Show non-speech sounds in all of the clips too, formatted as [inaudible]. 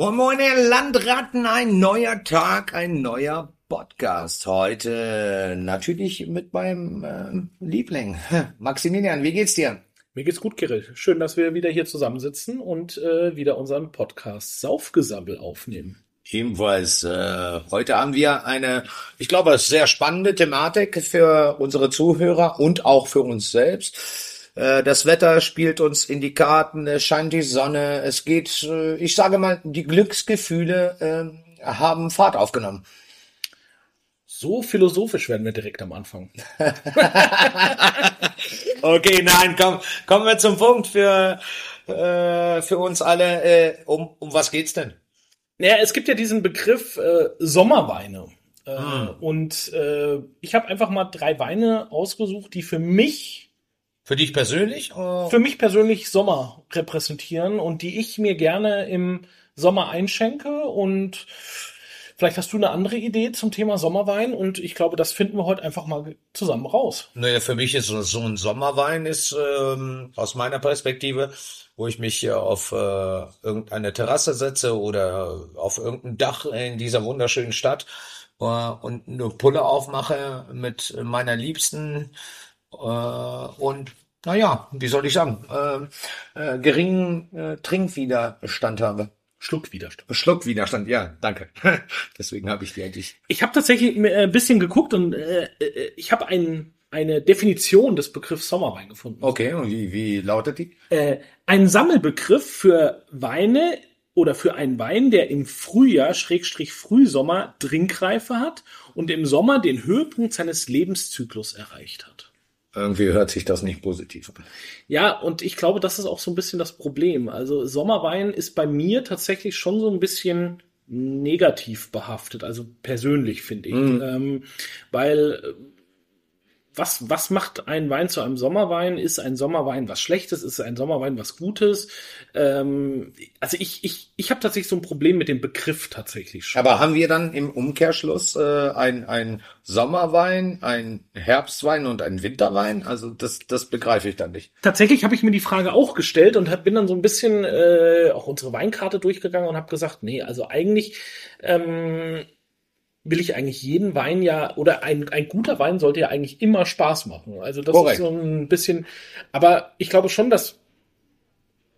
Moin Moin, ihr Landratten, ein neuer Tag, ein neuer Podcast. Heute natürlich mit meinem äh, Liebling. [laughs] Maximilian, wie geht's dir? Mir geht's gut, Kirill. Schön, dass wir wieder hier zusammensitzen und äh, wieder unseren Podcast Saufgesammel aufnehmen. Ebenfalls, äh, heute haben wir eine, ich glaube, sehr spannende Thematik für unsere Zuhörer und auch für uns selbst. Äh, das Wetter spielt uns in die Karten, es scheint die Sonne, es geht, äh, ich sage mal, die Glücksgefühle äh, haben Fahrt aufgenommen. So philosophisch werden wir direkt am Anfang. [laughs] okay, nein, komm, kommen wir zum Punkt für, äh, für uns alle. Äh, um, um was geht's denn? Naja, es gibt ja diesen Begriff äh, Sommerweine. Äh, hm. Und äh, ich habe einfach mal drei Weine ausgesucht, die für mich. Für dich persönlich? Oder? Für mich persönlich Sommer repräsentieren und die ich mir gerne im Sommer einschenke. Und vielleicht hast du eine andere Idee zum Thema Sommerwein und ich glaube, das finden wir heute einfach mal zusammen raus. Naja, für mich ist so ein Sommerwein ist ähm, aus meiner Perspektive wo ich mich hier auf äh, irgendeine Terrasse setze oder auf irgendein Dach in dieser wunderschönen Stadt äh, und eine Pulle aufmache mit meiner Liebsten äh, und naja, wie soll ich sagen, äh, äh, geringen äh, Trinkwiderstand habe. Schluckwiderstand. Schluckwiderstand, ja, danke. [laughs] Deswegen habe ich die eigentlich. Ich habe tatsächlich ein bisschen geguckt und äh, äh ich habe einen eine Definition des Begriffs Sommerwein gefunden. Okay, und wie, wie lautet die? Äh, ein Sammelbegriff für Weine oder für einen Wein, der im Frühjahr, Schrägstrich Frühsommer, Trinkreife hat und im Sommer den Höhepunkt seines Lebenszyklus erreicht hat. Irgendwie hört sich das nicht positiv an. Ja, und ich glaube, das ist auch so ein bisschen das Problem. Also Sommerwein ist bei mir tatsächlich schon so ein bisschen negativ behaftet, also persönlich finde ich. Mhm. Ähm, weil was, was macht ein Wein zu einem Sommerwein? Ist ein Sommerwein was Schlechtes? Ist ein Sommerwein was Gutes? Ähm, also ich, ich, ich habe tatsächlich so ein Problem mit dem Begriff tatsächlich schon. Aber haben wir dann im Umkehrschluss äh, ein, ein Sommerwein, ein Herbstwein und ein Winterwein? Also das, das begreife ich dann nicht. Tatsächlich habe ich mir die Frage auch gestellt und hab, bin dann so ein bisschen äh, auch unsere Weinkarte durchgegangen und habe gesagt, nee, also eigentlich ähm, will ich eigentlich jeden Wein ja, oder ein, ein guter Wein sollte ja eigentlich immer Spaß machen. Also das Korrekt. ist so ein bisschen, aber ich glaube schon, dass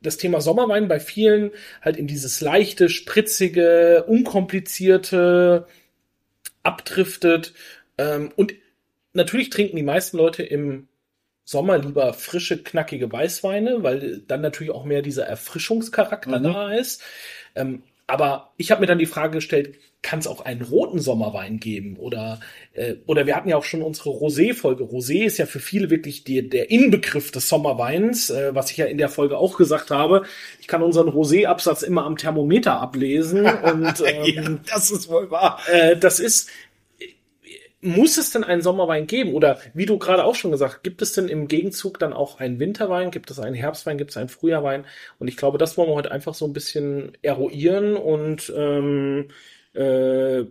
das Thema Sommerwein bei vielen halt in dieses leichte, spritzige, unkomplizierte abdriftet. Ähm, und natürlich trinken die meisten Leute im Sommer lieber frische, knackige Weißweine, weil dann natürlich auch mehr dieser Erfrischungscharakter mhm. da ist. Ähm, aber ich habe mir dann die Frage gestellt, kann es auch einen roten Sommerwein geben? Oder, äh, oder wir hatten ja auch schon unsere Rosé-Folge. Rosé ist ja für viele wirklich die, der Inbegriff des Sommerweins, äh, was ich ja in der Folge auch gesagt habe. Ich kann unseren Rosé-Absatz immer am Thermometer ablesen. [laughs] und ähm, ja, das ist wohl wahr. Äh, das ist, muss es denn einen Sommerwein geben? Oder wie du gerade auch schon gesagt, gibt es denn im Gegenzug dann auch einen Winterwein? Gibt es einen Herbstwein? Gibt es einen Frühjahrwein? Und ich glaube, das wollen wir heute einfach so ein bisschen eruieren und ähm, äh,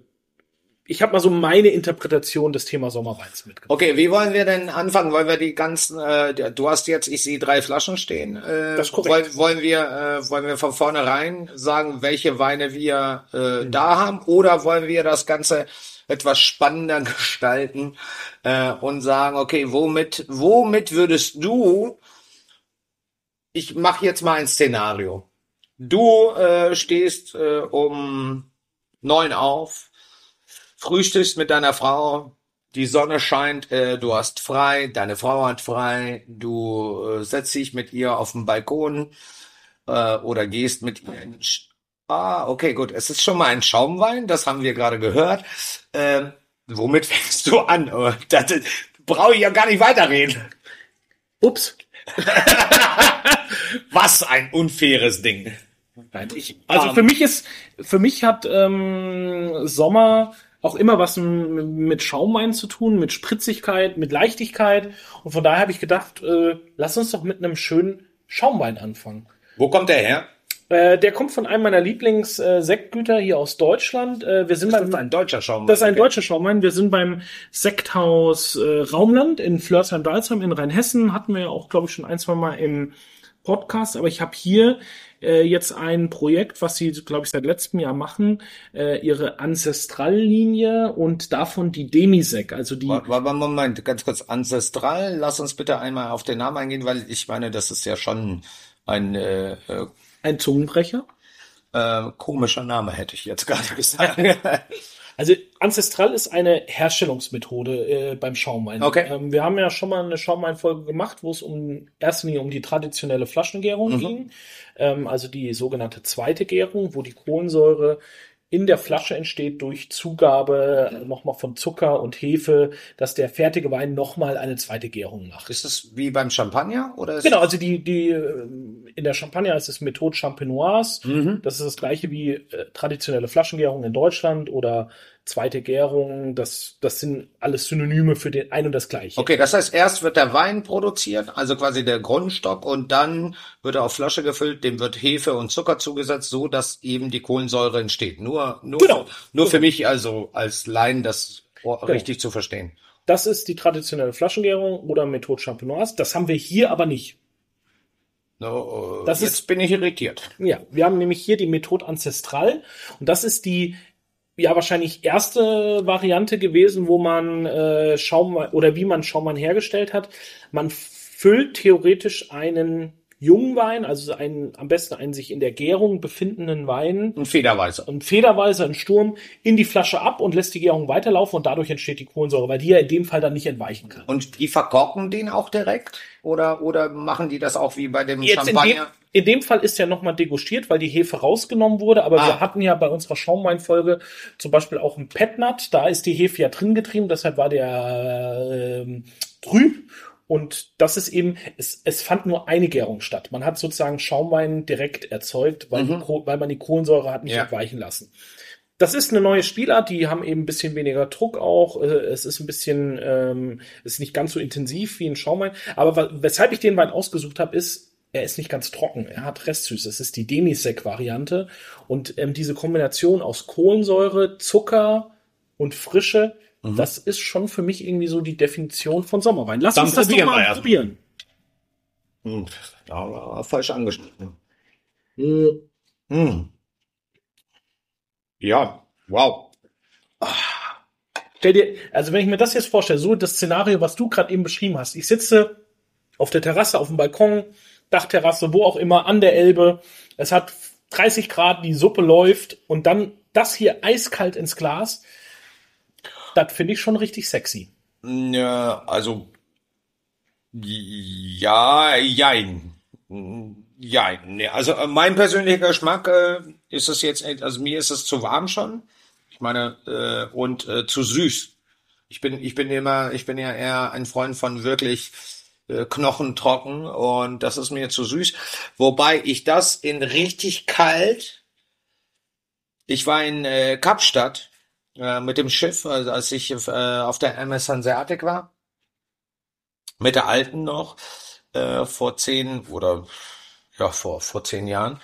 ich habe mal so meine Interpretation des Thema Sommerweins mitgebracht. Okay, wie wollen wir denn anfangen? Wollen wir die ganzen, äh, du hast jetzt, ich sehe drei Flaschen stehen. Äh, das ist korrekt. Wollen, wollen wir, äh, wollen wir von vornherein sagen, welche Weine wir äh, mhm. da haben? Oder wollen wir das Ganze etwas spannender [laughs] gestalten äh, und sagen, okay, womit, womit würdest du, ich mache jetzt mal ein Szenario. Du äh, stehst äh, um neun auf, frühstückst mit deiner Frau, die Sonne scheint, äh, du hast frei, deine Frau hat frei, du äh, setzt dich mit ihr auf den Balkon äh, oder gehst mit ihr in Ah, okay, gut. Es ist schon mal ein Schaumwein, das haben wir gerade gehört. Ähm, womit [laughs] fängst du an? Oh, das, brauche ich ja gar nicht weiterreden. Ups. [laughs] Was ein unfaires Ding. Ich, also für mich ist, für mich hat ähm, Sommer auch immer was mit Schaumwein zu tun, mit Spritzigkeit, mit Leichtigkeit. Und von daher habe ich gedacht, äh, lass uns doch mit einem schönen Schaumwein anfangen. Wo kommt der her? Äh, der kommt von einem meiner Lieblings-Sektgüter äh, hier aus Deutschland. Äh, wir sind das ist ein deutscher Schaumwein. Das ist ein okay. deutscher Schaumwein. Wir sind beim Sekthaus äh, Raumland in Flörsheim-Dalsheim in Rheinhessen. Hatten wir ja auch, glaube ich, schon ein, zwei Mal im Podcast. Aber ich habe hier äh, jetzt ein Projekt, was sie, glaube ich, seit letztem Jahr machen, äh, ihre Ancestral-Linie und davon die Demisec, also die. Moment, ganz kurz, Ancestral, lass uns bitte einmal auf den Namen eingehen, weil ich meine, das ist ja schon ein äh, äh ein Zungenbrecher. Äh, komischer Name hätte ich jetzt gerade [laughs] gesagt. Also Ancestral ist eine Herstellungsmethode äh, beim Schaumwein. Okay. Ähm, wir haben ja schon mal eine Schaumweinfolge gemacht, wo es um erster Linie um die traditionelle Flaschengärung mhm. ging, ähm, also die sogenannte zweite Gärung, wo die Kohlensäure in der Flasche entsteht durch Zugabe nochmal von Zucker und Hefe, dass der fertige Wein nochmal eine zweite Gärung macht. Ist es wie beim Champagner oder? genau, also die die äh, in der Champagner ist es Methode Champenoise. Mhm. Das ist das gleiche wie äh, traditionelle Flaschengärung in Deutschland oder zweite Gärung, das, das sind alles Synonyme für den ein und das gleiche. Okay, das heißt, erst wird der Wein produziert, also quasi der Grundstock, und dann wird er auf Flasche gefüllt, dem wird Hefe und Zucker zugesetzt, so dass eben die Kohlensäure entsteht. Nur, nur, genau. nur für mich, also als Laien, das genau. richtig zu verstehen. Das ist die traditionelle Flaschengärung oder Methode Champenoise. Das haben wir hier aber nicht. No, das jetzt ist, bin ich irritiert. Ja, wir haben nämlich hier die Methode Ancestral und das ist die ja wahrscheinlich erste Variante gewesen, wo man äh, Schaumwein oder wie man Schaumwein hergestellt hat. Man füllt theoretisch einen jungen Wein, also einen, am besten einen sich in der Gärung befindenden Wein. Und federweise. Und federweise einen Sturm in die Flasche ab und lässt die Gärung weiterlaufen und dadurch entsteht die Kohlensäure, weil die ja in dem Fall dann nicht entweichen kann. Und die verkorken den auch direkt? Oder, oder machen die das auch wie bei dem Jetzt Champagner? In dem Fall ist ja nochmal degustiert, weil die Hefe rausgenommen wurde. Aber ah. wir hatten ja bei unserer Schaumweinfolge zum Beispiel auch ein Petnat. Da ist die Hefe ja drin getrieben, deshalb war der äh, trüb. Und das ist eben, es, es fand nur eine Gärung statt. Man hat sozusagen Schaumwein direkt erzeugt, weil, mhm. die, weil man die Kohlensäure hat nicht ja. entweichen lassen. Das ist eine neue Spielart, die haben eben ein bisschen weniger Druck auch. Äh, es ist ein bisschen, ähm, ist nicht ganz so intensiv wie ein Schaumwein. Aber weshalb ich den Wein ausgesucht habe, ist, er ist nicht ganz trocken, er hat Restsüße. Es ist die Demisec-Variante. Und ähm, diese Kombination aus Kohlensäure, Zucker und Frische, mhm. das ist schon für mich irgendwie so die Definition von Sommerwein. Lass Dann uns das doch mal ja. probieren. Hm, da war falsch angeschnitten. Hm. Hm. Ja, wow. Stell dir, also wenn ich mir das jetzt vorstelle, so das Szenario, was du gerade eben beschrieben hast, ich sitze auf der Terrasse, auf dem Balkon, Dachterrasse, wo auch immer, an der Elbe. Es hat 30 Grad, die Suppe läuft und dann das hier eiskalt ins Glas. Das finde ich schon richtig sexy. Ja, also ja, jein. Jein. Nee, also äh, mein persönlicher Geschmack äh, ist es jetzt, also mir ist es zu warm schon. Ich meine, äh, und äh, zu süß. Ich bin, ich bin immer, ich bin ja eher ein Freund von wirklich äh, Knochen trocken und das ist mir zu süß. Wobei ich das in richtig kalt, ich war in äh, Kapstadt äh, mit dem Schiff, also als ich äh, auf der MS Hanseatic war, mit der alten noch, äh, vor zehn oder ja, vor, vor zehn Jahren.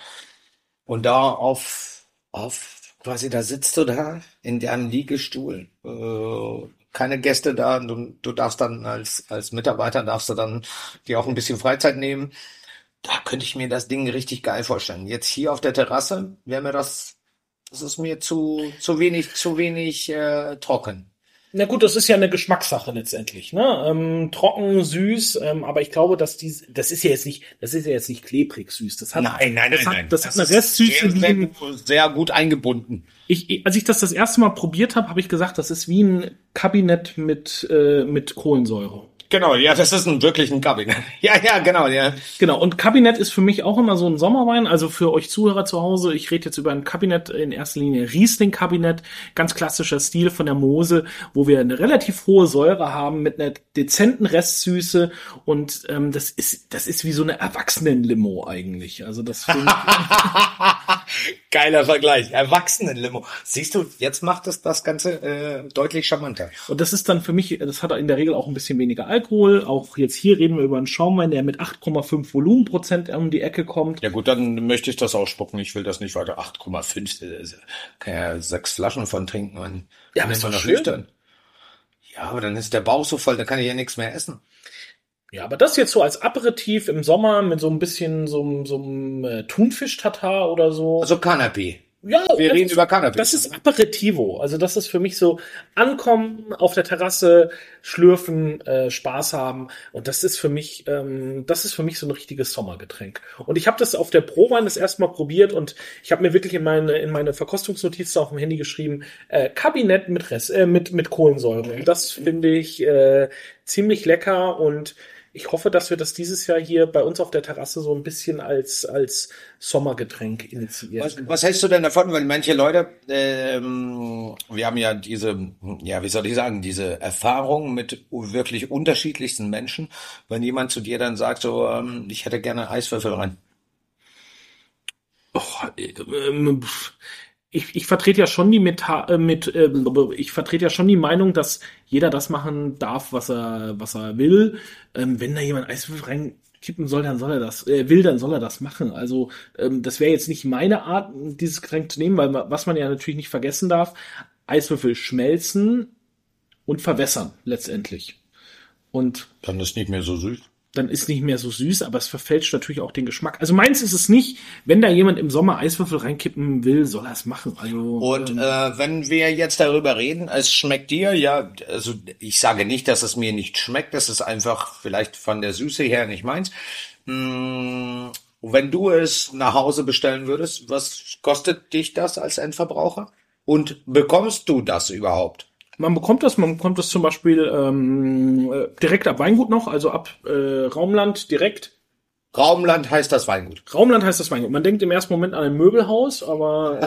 Und da auf, auf, quasi, da sitzt du da in deinem Liegestuhl, äh, keine Gäste da. Du, du darfst dann als, als Mitarbeiter darfst du dann dir auch ein bisschen Freizeit nehmen. Da könnte ich mir das Ding richtig geil vorstellen. Jetzt hier auf der Terrasse wäre mir das, das ist mir zu, zu wenig, zu wenig äh, trocken. Na gut, das ist ja eine Geschmackssache letztendlich, ne? Ähm, trocken, süß, ähm, aber ich glaube, dass die, das ist ja jetzt nicht, das ist ja jetzt nicht klebrig süß. Das hat, nein, nein, das nein, hat, nein. Das, das hat eine Restsüße sehr, sehr, sehr gut eingebunden. Ich, als ich das das erste Mal probiert habe, habe ich gesagt, das ist wie ein Kabinett mit äh, mit Kohlensäure. Genau, ja, das ist ein wirklich ein Kabinett. [laughs] Ja, ja, genau, ja. Genau, und Kabinett ist für mich auch immer so ein Sommerwein. Also für euch Zuhörer zu Hause, ich rede jetzt über ein Kabinett, in erster Linie Riesling-Kabinett, ganz klassischer Stil von der Mose, wo wir eine relativ hohe Säure haben mit einer dezenten Restsüße und ähm, das ist das ist wie so eine Erwachsenenlimo eigentlich. Also das [laughs] Geiler Vergleich, Erwachsenenlimo. Siehst du, jetzt macht es das Ganze äh, deutlich charmanter. Und das ist dann für mich, das hat in der Regel auch ein bisschen weniger Alkohol. Auch jetzt hier reden wir über einen Schaumwein, der mit 8,5 Volumenprozent um die Ecke kommt. Ja gut, dann möchte ich das ausspucken. Ich will das nicht weiter. 8,5, äh, kann ja sechs Flaschen von trinken. Und ja, aber ist doch schön. Ja, aber dann ist der Bauch so voll, da kann ich ja nichts mehr essen. Ja, aber das jetzt so als Aperitif im Sommer mit so ein bisschen so, einem- so einem äh, Thunfisch-Tatar oder so. Also Canapé. Ja, Wir das reden ist- über Cannabis. Das ist Aperitivo. Also das ist für mich so ankommen, auf der Terrasse, schlürfen, äh, Spaß haben. Und das ist für mich, ähm, das ist für mich so ein richtiges Sommergetränk. Und ich habe das auf der Prowein das erste Mal probiert und ich habe mir wirklich in meine in meine Verkostungsnotizen auf dem Handy geschrieben, äh, Kabinett mit Rest, äh, mit mit Kohlensäure. Und das finde ich äh, ziemlich lecker und ich hoffe, dass wir das dieses Jahr hier bei uns auf der Terrasse so ein bisschen als als Sommergetränk initiieren. Was, was hältst du denn davon? Weil manche Leute, ähm, wir haben ja diese, ja, wie soll ich sagen, diese Erfahrung mit wirklich unterschiedlichsten Menschen. Wenn jemand zu dir dann sagt, so, ähm, ich hätte gerne Eiswürfel rein. Och, äh, ähm. Ich, ich vertrete ja schon die Meta äh, mit, äh, ich vertrete ja schon die Meinung, dass jeder das machen darf, was er, was er will. Ähm, wenn da jemand Eiswürfel reinkippen soll, dann soll er das, äh, will, dann soll er das machen. Also ähm, das wäre jetzt nicht meine Art, dieses Getränk zu nehmen, weil was man ja natürlich nicht vergessen darf, Eiswürfel schmelzen und verwässern letztendlich. Und Dann ist nicht mehr so süß. Dann ist nicht mehr so süß, aber es verfälscht natürlich auch den Geschmack. Also meins ist es nicht, wenn da jemand im Sommer Eiswürfel reinkippen will, soll er es machen. Also Und ähm, äh, wenn wir jetzt darüber reden, es schmeckt dir, ja, also ich sage nicht, dass es mir nicht schmeckt, das ist einfach vielleicht von der Süße her nicht meins. Mm, wenn du es nach Hause bestellen würdest, was kostet dich das als Endverbraucher? Und bekommst du das überhaupt? Man bekommt das, man bekommt das zum Beispiel ähm, äh, direkt ab Weingut noch, also ab äh, Raumland direkt. Raumland heißt das Weingut. Raumland heißt das Weingut. Man denkt im ersten Moment an ein Möbelhaus, aber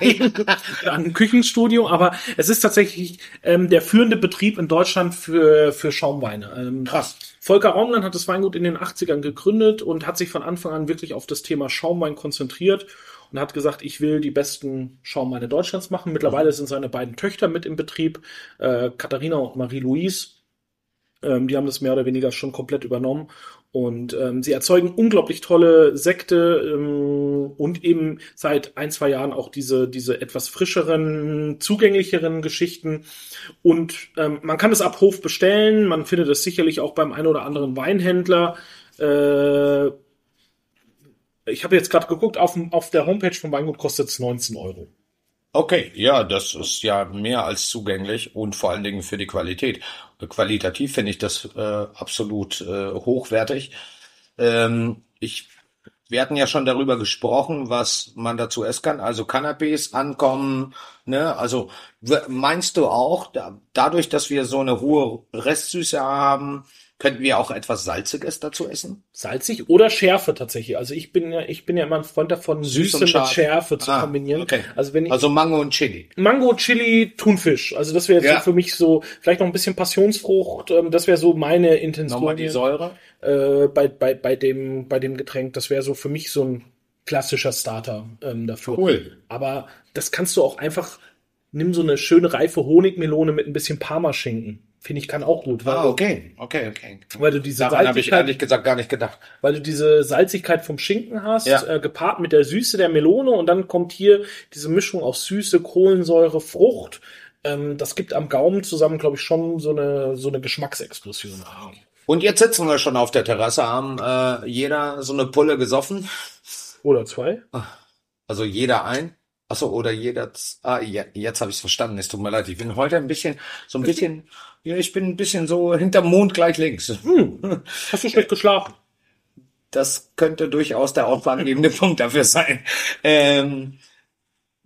ähm, [laughs] [laughs] an ein Küchenstudio, aber es ist tatsächlich ähm, der führende Betrieb in Deutschland für, für Schaumweine. Ähm, Krass. Volker Raumland hat das Weingut in den 80ern gegründet und hat sich von Anfang an wirklich auf das Thema Schaumwein konzentriert und hat gesagt, ich will die besten Schaumweine Deutschlands machen. Mittlerweile sind seine beiden Töchter mit im Betrieb, äh, Katharina und Marie-Louise. Ähm, die haben das mehr oder weniger schon komplett übernommen. Und ähm, sie erzeugen unglaublich tolle Sekte ähm, und eben seit ein, zwei Jahren auch diese, diese etwas frischeren, zugänglicheren Geschichten. Und ähm, man kann es ab Hof bestellen. Man findet es sicherlich auch beim einen oder anderen Weinhändler. Äh, ich habe jetzt gerade geguckt, auf, auf der Homepage vom Weingut kostet es 19 Euro. Okay, ja, das ist ja mehr als zugänglich und vor allen Dingen für die Qualität. Qualitativ finde ich das äh, absolut äh, hochwertig. Ähm, ich, wir hatten ja schon darüber gesprochen, was man dazu essen kann. Also Canapés ankommen, ne? Also meinst du auch, da, dadurch, dass wir so eine hohe Restsüße haben, könnten wir auch etwas Salziges dazu essen? Salzig oder Schärfe tatsächlich. Also ich bin ja, ich bin ja immer ein Freund davon, Süß Süße mit. Schärfe zu Ah, kombinieren. okay. Also wenn ich Also Mango und Chili. Mango, Chili, Thunfisch. Also das wäre jetzt Ja. so für mich so, vielleicht noch ein bisschen Passionsfrucht. Ähm, das wäre so meine Intention Nochmal die Säure. äh, bei, bei, bei, dem, bei dem Getränk. Das wäre so für mich so ein klassischer Starter ähm, dafür. Cool. Aber das kannst du auch einfach, nimm so eine schöne reife Honigmelone mit ein bisschen Parmaschinken. Finde ich kann auch gut, weil, Ah, okay, okay, okay. weil du diese Daran habe ich Salzigkeit, ehrlich gesagt gar nicht gedacht. weil du diese Salzigkeit vom Schinken hast, Ja. äh, gepaart mit der Süße der Melone und dann kommt hier diese Mischung aus Süße, Kohlensäure, Frucht. Ähm, das gibt am Gaumen zusammen, glaube ich, schon so eine, so eine Geschmacksexplosion. Und jetzt sitzen wir schon auf der Terrasse, haben äh, jeder so eine Pulle gesoffen. Oder zwei. Also jeder ein. Achso, oder jeder. Ah, ja, jetzt habe ich es verstanden. Es tut mir leid. Ich bin heute ein bisschen, so ein bisschen, ja, ich bin ein bisschen so hinterm Mond gleich links. Hm. Hast du schlecht [laughs] geschlafen? Das könnte durchaus der ausschlaggebende [laughs] Punkt dafür sein. Ähm,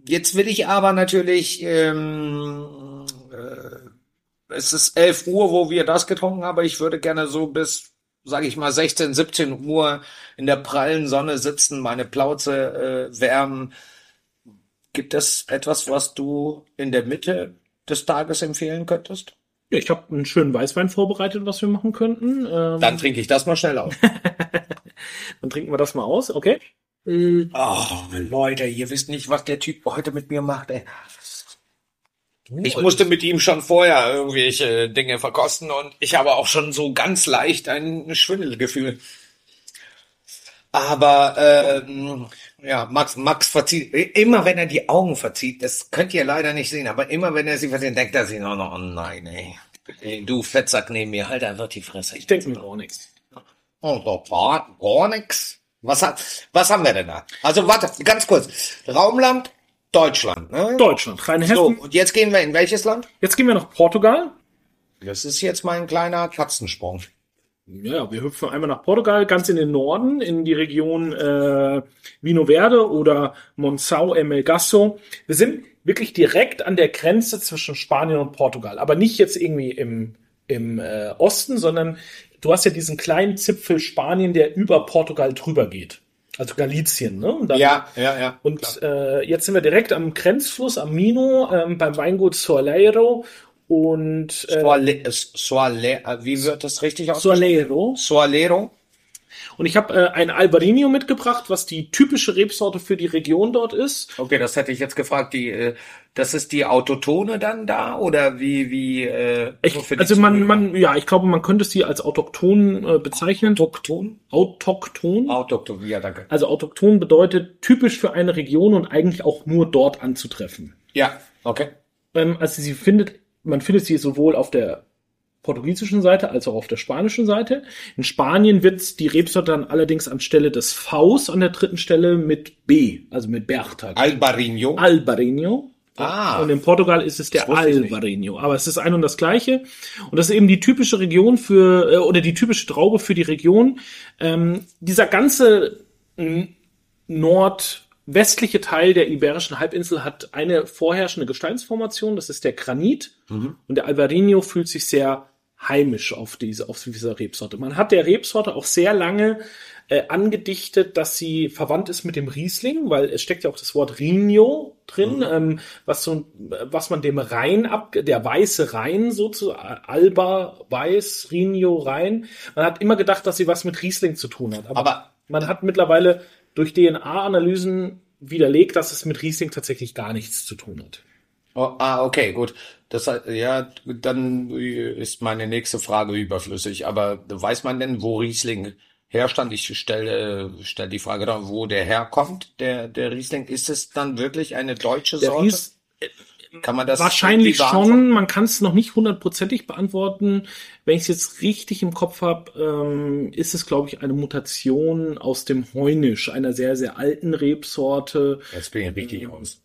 jetzt will ich aber natürlich, ähm, äh, es ist 11 Uhr, wo wir das getrunken haben, aber ich würde gerne so bis, sage ich mal, 16, 17 Uhr in der prallen Sonne sitzen, meine Plauze äh, wärmen. Gibt es etwas, was du in der Mitte des Tages empfehlen könntest? Ja, ich habe einen schönen Weißwein vorbereitet, was wir machen könnten. Ähm, Dann trinke ich das mal schnell auf. [laughs] dann trinken wir das mal aus, okay? Oh, Leute, ihr wisst nicht, was der Typ heute mit mir macht, ey. Ich musste mit ihm schon vorher irgendwelche Dinge verkosten und ich habe auch schon so ganz leicht ein Schwindelgefühl. Aber ähm, ja, Max, Max verzieht, immer wenn er die Augen verzieht, das könnt ihr leider nicht sehen, aber immer wenn er sie verzieht, denkt er sich, oh, oh nein, ey. Ey. Du Fettsack neben mir, halt einfach die Fresse. Ich denke mir auch nichts. Und da war gar nix. Was, hat, was haben wir denn da? Also warte, ganz kurz. Raumland, Deutschland. Ne? Deutschland, Rheinhessen. So, und jetzt gehen wir in welches Land? Jetzt gehen wir nach Portugal. Das ist jetzt mein kleiner Katzensprung. Ja, wir hüpfen einmal nach Portugal, ganz in den Norden, in die Region äh, Vino Verde oder Monção e Melgaço. Wir sind wirklich direkt an der Grenze zwischen Spanien und Portugal, aber nicht jetzt irgendwie im, im äh, Osten, sondern du hast ja diesen kleinen Zipfel Spanien, der über Portugal drüber geht. Also Galizien, ne? Dann, Ja, ja, ja. Und äh, jetzt sind wir direkt am Grenzfluss, am Mino, ähm, beim Weingut Soaleiro und äh, Soale, Soale, wie wird das richtig ausgesprochen? Soaleiro. Soalero. Und ich habe äh, ein Albarino mitgebracht, was die typische Rebsorte für die Region dort ist. Okay, das hätte ich jetzt gefragt. Die, äh, das ist die Autotone dann da oder wie wie? Äh, Ich, so also man, Zuhörer? man, ja, ich glaube, man könnte sie als autochton äh, bezeichnen. Autochton? Autochton. Autochton, ja danke. Also autochton bedeutet typisch für eine Region und eigentlich auch nur dort anzutreffen. Ja, okay. Ähm, also sie findet, man findet sie sowohl auf der portugiesischen Seite als auch auf der spanischen Seite. In Spanien wird die Rebsorte dann allerdings anstelle des Vs an der dritten Stelle mit B, also mit Bertha. Albarino. Albarino. Ah. Und in Portugal ist es der. Albarino. Aber es ist ein und das gleiche. Und das ist eben die typische Region für, äh, oder die typische Traube für die Region. Ähm, dieser ganze mm, nordwestliche Teil der Iberischen Halbinsel hat eine vorherrschende Gesteinsformation. Das ist der Granit. Mhm. Und der Albarino fühlt sich sehr heimisch auf diese, auf dieser Rebsorte. Man hat der Rebsorte auch sehr lange äh, angedichtet, dass sie verwandt ist mit dem Riesling, weil es steckt ja auch das Wort Rino drin, ähm, was so, was man dem Rhein ab, der weiße Rhein sozusagen, Alba, Weiß, Rino, Rhein. Man hat immer gedacht, dass sie was mit Riesling zu tun hat. Aber man hat mittlerweile durch DNA-Analysen widerlegt, dass es mit Riesling tatsächlich gar nichts zu tun hat. Oh, ah, okay, gut. Das heißt, ja, dann ist meine nächste Frage überflüssig. Aber weiß man denn, wo Riesling herstand? Ich stelle, stelle die Frage da, wo der herkommt, der, der Riesling. Ist es dann wirklich eine deutsche Der Sorte? Ries, Kann man das Wahrscheinlich schon. Man kann es noch nicht hundertprozentig beantworten. Wenn ich es jetzt richtig im Kopf habe, ähm, ist es, glaube ich, eine Mutation aus dem Heunisch, einer sehr, sehr alten Rebsorte. Jetzt bin ich richtig raus.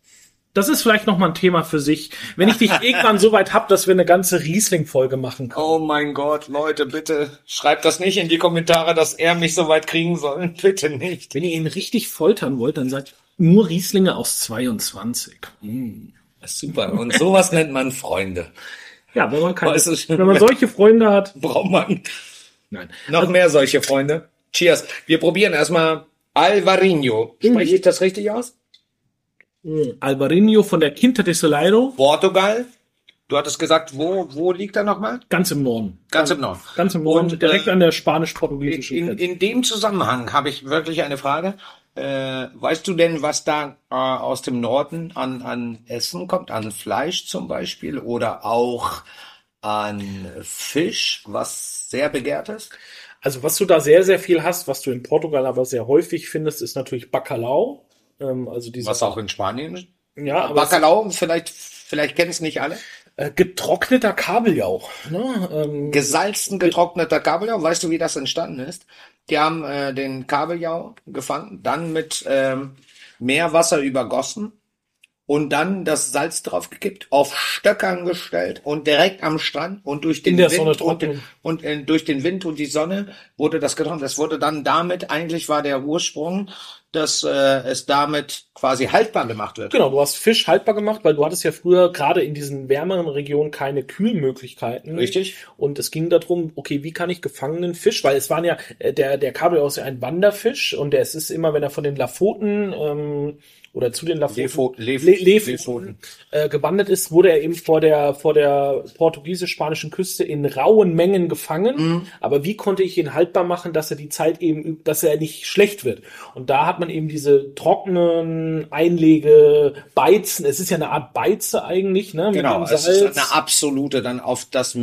Das ist vielleicht noch mal ein Thema für sich. Wenn ich dich [laughs] irgendwann so weit hab, dass wir eine ganze Riesling-Folge machen können. Oh mein Gott, Leute, bitte schreibt das nicht in die Kommentare, dass er mich so weit kriegen soll. [laughs] Bitte nicht. Wenn ihr ihn richtig foltern wollt, dann sagt nur Rieslinge aus 22. Hm. Super. Und sowas nennt man Freunde. Ja, wenn man, keine, wenn man solche Freunde hat. Braucht man Nein. noch mehr solche Freunde. Cheers. Wir probieren erstmal Alvarinho. Spreche ich das richtig aus? Albarino von der Quinta de Soleiro, Portugal. Du hattest gesagt, wo, wo liegt er nochmal? ganz im Norden. Ganz im Norden. Ganz im Norden, Und, direkt äh, an der In, spanisch-portugiesischen in, Grenze. in dem Zusammenhang habe ich wirklich eine Frage. Äh, weißt du denn, was da äh, aus dem Norden an, an Essen kommt? An Fleisch zum Beispiel oder auch an Fisch, was sehr begehrt ist? Also was du da sehr, sehr viel hast, was du in Portugal aber sehr häufig findest, ist natürlich Bacalao. Ähm, also diese, Was auch in Spanien? ja, aber Bacalao, vielleicht, vielleicht kennen es nicht alle. äh, getrockneter Kabeljau. Ne? Ähm, Gesalzen, getrockneter Kabeljau. Weißt du, wie das entstanden ist? Die haben äh, den Kabeljau gefangen, dann mit ähm, Meerwasser übergossen und dann das Salz draufgekippt, auf Stöckern gestellt und direkt am Strand und durch den Wind und, und äh, durch den Wind und die Sonne wurde das getrocknet. Das wurde dann damit, eigentlich war der Ursprung, dass äh, es damit quasi haltbar gemacht wird. Genau, du hast Fisch haltbar gemacht, weil du hattest ja früher gerade in diesen wärmeren Regionen keine Kühlmöglichkeiten. Richtig. Und es ging darum, okay, wie kann ich gefangenen Fisch, weil es waren ja, äh, der, der Kabeljau ist ja ein Wanderfisch und der es ist immer, wenn er von den Lafoten ähm, oder zu den Lafoten Lefoten, äh, gewandert ist, wurde er eben vor der, vor der portugiesisch-spanischen Küste in rauen Mengen gefangen. Mhm. Aber wie konnte ich ihn haltbar machen, dass er die Zeit eben, dass er nicht schlecht wird? Und da hat man eben diese trockenen Einlege, Beizen. Es ist ja eine Art Beize eigentlich, ne? mit Genau, dem es ist eine absolute dann auf das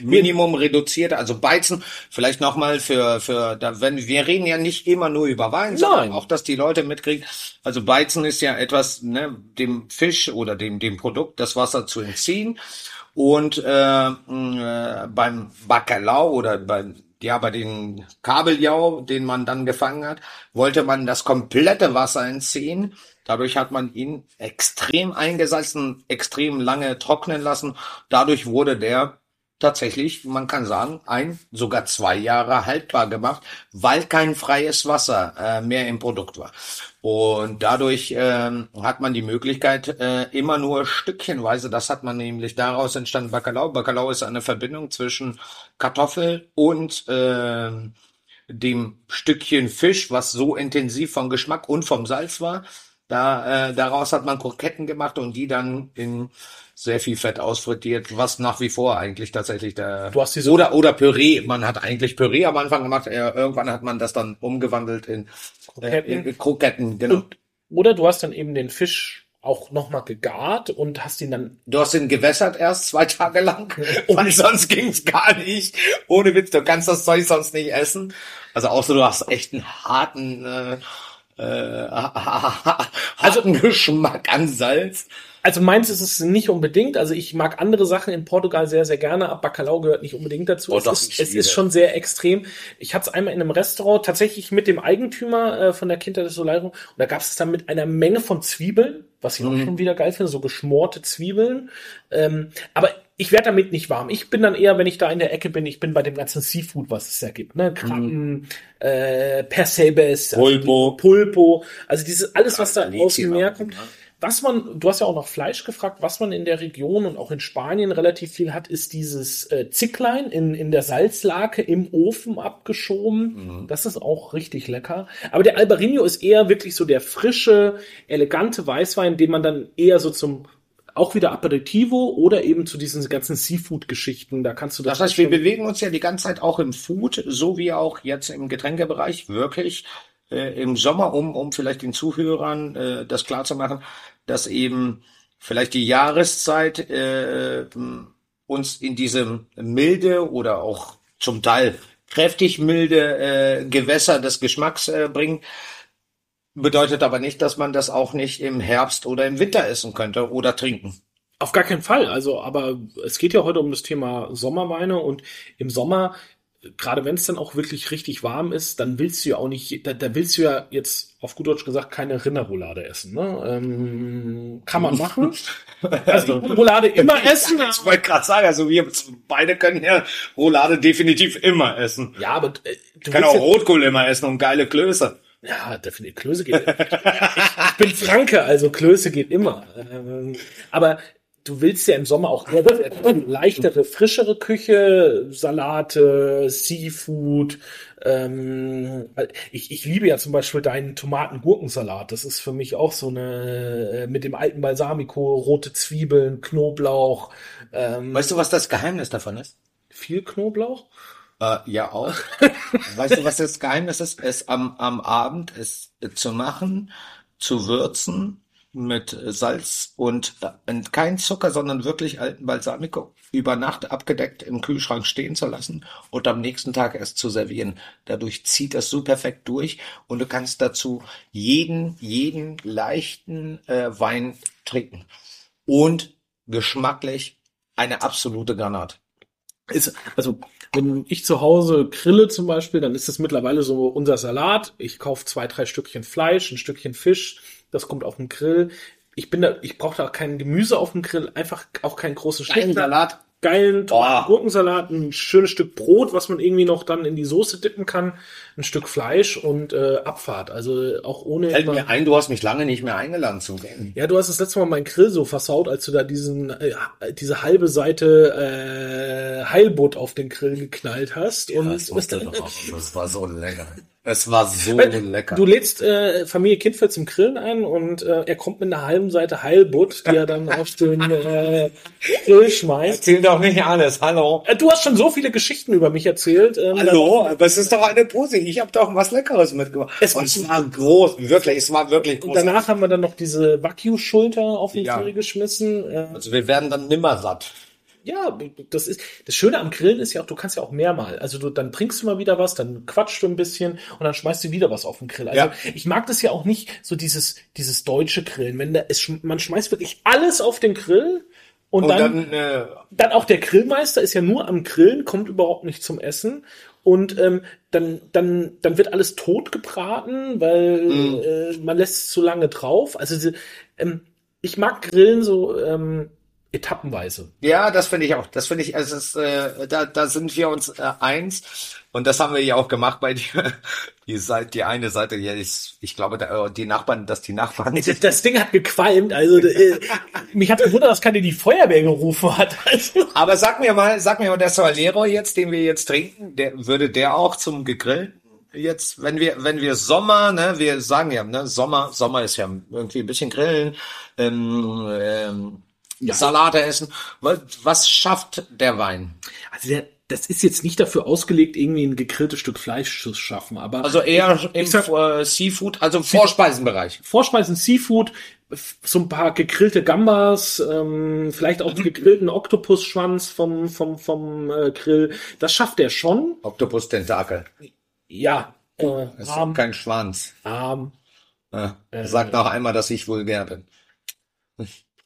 Minimum reduzierte, also Beizen, vielleicht nochmal für, für, da, wenn, wir reden ja nicht immer nur über Wein, sondern Nein. auch, dass die Leute mitkriegen. Also Beizen ist ja etwas, ne, dem Fisch oder dem, dem Produkt das Wasser zu entziehen. Und äh, äh, beim Bacalao oder beim ja, bei den Kabeljau, den man dann gefangen hat, wollte man das komplette Wasser entziehen. Dadurch hat man ihn extrem eingesalzen, extrem lange trocknen lassen. Dadurch wurde der tatsächlich, man kann sagen, ein, sogar zwei Jahre haltbar gemacht, weil kein freies Wasser äh, mehr im Produkt war. Und dadurch ähm, hat man die Möglichkeit, äh, immer nur stückchenweise, das hat man nämlich daraus entstanden, Bacalao. Bacalao ist eine Verbindung zwischen Kartoffel und äh, dem Stückchen Fisch, was so intensiv vom Geschmack und vom Salz war. Da, äh, daraus hat man Kroketten gemacht und die dann in sehr viel Fett ausfrittiert, was nach wie vor eigentlich tatsächlich der Du hast diese oder oder Püree. Man hat eigentlich Püree am Anfang gemacht. Äh, irgendwann hat man das dann umgewandelt in Kroketten. Äh, in Kroketten. Genau. Und, oder du hast dann eben den Fisch auch nochmal gegart und hast ihn dann Du hast ihn gewässert erst zwei Tage lang, [laughs] [laughs] weil sonst ging's gar nicht. Ohne Witz, du kannst das Zeug sonst nicht essen. Also außer du hast echt einen harten, äh, äh, [laughs] harten Geschmack an Salz. Also meins ist es nicht unbedingt. Also ich mag andere Sachen in Portugal sehr, sehr gerne, aber Bacalao gehört nicht unbedingt dazu. Oh, es, ist, es ist schon sehr extrem. Ich hatte es einmal in einem Restaurant, tatsächlich mit dem Eigentümer äh, von der Kindheit des Solarium. Und da gab es dann mit einer Menge von Zwiebeln, was ich auch Mhm. schon wieder geil finde, so geschmorte Zwiebeln. Ähm, aber ich werde damit nicht warm. Ich bin dann eher, wenn ich da in der Ecke bin, ich bin bei dem ganzen Seafood, was es da gibt. Ne? Krabben, äh, Percebes, also Pulpo. Pulpo. Also dieses alles, was da aus dem Meer kommt. ne? Was man, du hast ja auch nach Fleisch gefragt, was man in der Region und auch in Spanien relativ viel hat, ist dieses äh, Zicklein in, in der Salzlake im Ofen abgeschoben. Das ist auch richtig lecker. Aber der Albarino ist eher wirklich so der frische, elegante Weißwein, den man dann eher so zum auch wieder Aperitivo oder eben zu diesen ganzen Seafood-Geschichten. Da kannst du Das das heißt, wir bewegen uns ja die ganze Zeit auch im Food, so wie auch jetzt im Getränkebereich, wirklich äh, im Sommer, um, um vielleicht den Zuhörern äh, das klar zu machen, dass eben vielleicht die Jahreszeit äh, uns in diesem milde oder auch zum Teil kräftig milde äh, Gewässer des Geschmacks äh, bringt. Bedeutet aber nicht, dass man das auch nicht im Herbst oder im Winter essen könnte oder trinken. Auf gar keinen Fall. Also, aber es geht ja heute um das Thema Sommerweine und im Sommer, gerade wenn es dann auch wirklich richtig warm ist, dann willst du ja auch nicht, da, da willst du ja jetzt auf gut Deutsch gesagt keine Rinderroulade essen. Ne? Ähm, kann man machen. [laughs] Also kann Roulade immer [laughs] essen. Ich wollte gerade sagen, also wir beide können ja Roulade definitiv immer essen. Ja, aber äh, du Ich kann willst auch ja- Rotkohl immer essen und geile Klöße. Ja, definitiv. Klöße geht. ich, ich bin Franke, also Klöße geht immer. Ähm, aber du willst ja im Sommer auch leichtere, frischere Küche, Salate, Seafood. Ähm, ich, ich liebe ja zum Beispiel deinen Tomaten-Gurkensalat. Das ist für mich auch so eine äh, mit dem alten Balsamico, rote Zwiebeln, Knoblauch. Ähm, Weißt du, was das Geheimnis davon ist? viel Knoblauch? Äh, ja, auch. [laughs] weißt du, was das Geheimnis ist? Es am, am Abend es zu machen, zu würzen mit Salz und, äh, kein Zucker, sondern wirklich alten Balsamico über Nacht abgedeckt im Kühlschrank stehen zu lassen und am nächsten Tag erst zu servieren. Dadurch zieht das so perfekt durch und du kannst dazu jeden, jeden leichten äh, Wein trinken. Und geschmacklich eine absolute Granat. ist, also wenn ich zu Hause grille zum Beispiel, dann ist es mittlerweile so unser Salat. Ich kaufe zwei, drei Stückchen Fleisch, ein Stückchen Fisch, das kommt auf den Grill. Ich bin da, ich brauche da kein Gemüse auf dem Grill, einfach auch keinen großen Geilen Salat. geilen Boah. Gurkensalat, ein schönes Stück Brot, was man irgendwie noch dann in die Soße dippen kann, ein Stück Fleisch und äh, Abfahrt. Also auch ohne Fällt mir ein, du hast mich lange nicht mehr eingeladen zum Gehen. ja, du hast das letzte Mal meinen Grill so versaut, als du da diesen äh, diese halbe Seite äh, Heilbutt auf den Grill geknallt hast. und Das war so lecker. Es war so Weil lecker. Du lädst äh, Familie Kindfeld zum Grillen ein und äh, er kommt mit einer halben Seite Heilbutt, die er dann auf den äh, Grill schmeißt. Erzähl doch nicht alles. Hallo. Äh, Du hast schon so viele Geschichten über mich erzählt. Ähm, Hallo, aber es ist doch eine Pose. Ich habe doch was Leckeres mitgebracht. Es war- Und es war groß, wirklich, es war wirklich Und groß. danach haben wir dann noch diese Wagyu-Schulter auf den Ja. Grill geschmissen. Äh, Also wir werden dann nimmer satt. Ja, das ist das Schöne am Grillen ist ja auch, du kannst ja auch mehrmal. Also du dann trinkst du mal wieder was, dann quatschst du ein bisschen und dann schmeißt du wieder was auf den Grill. Also Ja. ich mag das ja auch nicht so dieses dieses deutsche Grillen, wenn da es man schmeißt wirklich alles auf den Grill und, Und dann dann, äh, dann auch der Grillmeister ist ja nur am Grillen, kommt überhaupt nicht zum Essen und ähm, dann, dann, dann wird alles tot gebraten, weil Mhm. äh, man lässt es zu lange drauf. Also ähm, ich mag Grillen so ähm, etappenweise. Ja, das finde ich auch. Das finde ich, also es ist, äh, da, da sind wir uns äh, eins. Und das haben wir ja auch gemacht bei dir. [laughs] Die Seite, die eine Seite, ja, ist, ich glaube, da, äh, die Nachbarn, dass die Nachbarn. Das, das Ding hat gequalmt, also äh, mich hat gewundert, dass keine die Feuerwehr gerufen hat. [laughs] Also, Aber sag mir mal, sag mir mal, der Solero jetzt, den wir jetzt trinken, der würde der auch zum gegrillten jetzt, wenn wir, wenn wir Sommer, ne, wir sagen ja, ne, Sommer, Sommer ist ja irgendwie ein bisschen grillen, ähm, ähm, Salate essen. Was, schafft der Wein? also der, das ist jetzt nicht dafür ausgelegt, irgendwie ein gegrilltes Stück Fleisch zu schaffen, aber Also eher im sag- äh, Seafood, also im Vorspeisenbereich. Vorspeisen Seafood, so ein paar gegrillte Gambas, ähm, vielleicht auch einen gegrillten Oktopusschwanz vom, vom, vom äh, Grill. Das schafft er schon. Oktopus-Tentakel. Ja, äh, ist arm, kein Schwanz. arm. Ja. Sag noch einmal, dass ich vulgär bin.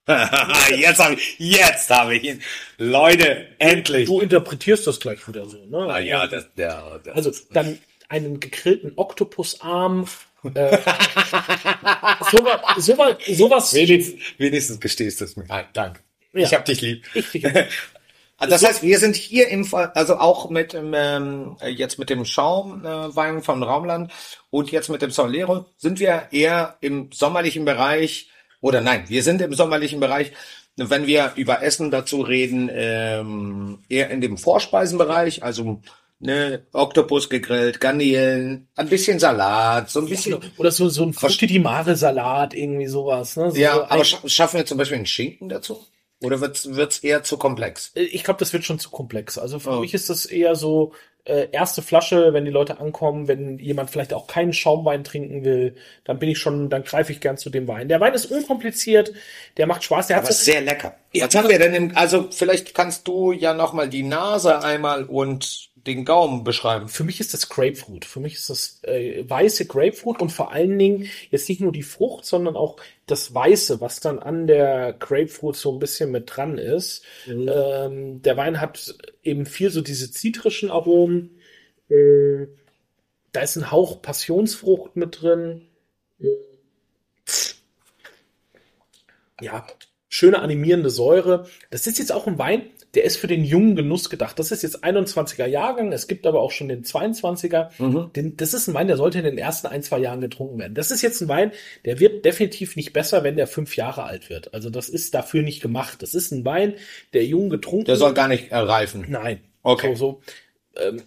[laughs] jetzt habe ich, jetzt habe ich ihn. Leute, endlich. Du interpretierst das gleich wieder so, ne? Ah, ja, das, der, der. Also dann einen gegrillten Oktopusarm. Äh, [laughs] sowas, sowas, sowas. wenigstens, wenigstens gestehst du es mir. Nein, danke. Ja. Ich hab dich lieb. Ich, ich, Also [laughs] Das heißt, wir sind hier im Fall, also auch mit dem, ähm, jetzt mit dem Schaumwein äh, vom Raumland und jetzt mit dem Solero sind wir eher im sommerlichen Bereich oder nein, wir sind im sommerlichen Bereich, wenn wir über Essen dazu reden, ähm, eher in dem Vorspeisenbereich, also ne, Oktopus gegrillt, Garnelen, ein bisschen Salat, so ein bisschen. oder so, so ein Frutti di Mare Salat, irgendwie sowas, ne? So, Ja, so aber schaffen wir zum Beispiel einen Schinken dazu? Oder wird's wird's eher zu komplex? ich glaube, das wird schon zu komplex. Also für Oh. mich ist das eher so äh, erste Flasche, wenn die Leute ankommen, wenn jemand vielleicht auch keinen Schaumwein trinken will, dann bin ich schon, dann greife ich gern zu dem Wein. Der Wein ist unkompliziert, der macht Spaß, der hat Aber so, sehr lecker. Was haben wir denn im, also vielleicht kannst du ja nochmal die Nase einmal und den Gaumen beschreiben. für mich ist das Grapefruit. Für mich ist das äh, weiße Grapefruit und vor allen Dingen jetzt nicht nur die Frucht, sondern auch das Weiße, was dann an der Grapefruit so ein bisschen mit dran ist. Ähm, der Wein hat eben viel so diese zitrischen Aromen. Äh, da ist ein Hauch Passionsfrucht mit drin. Äh, Ja, schöne animierende Säure. Das ist jetzt auch ein Wein, der ist für den jungen Genuss gedacht. Das ist jetzt 21er Jahrgang, es gibt aber auch schon den 22er. Den, das ist ein Wein, der sollte in den ersten ein, zwei Jahren getrunken werden. Das ist jetzt ein Wein, der wird definitiv nicht besser, wenn der fünf Jahre alt wird. Also das ist dafür nicht gemacht. Das ist ein Wein, der jung getrunken Der soll gar nicht äh, reifen. Nein. Okay. So, so. Ähm,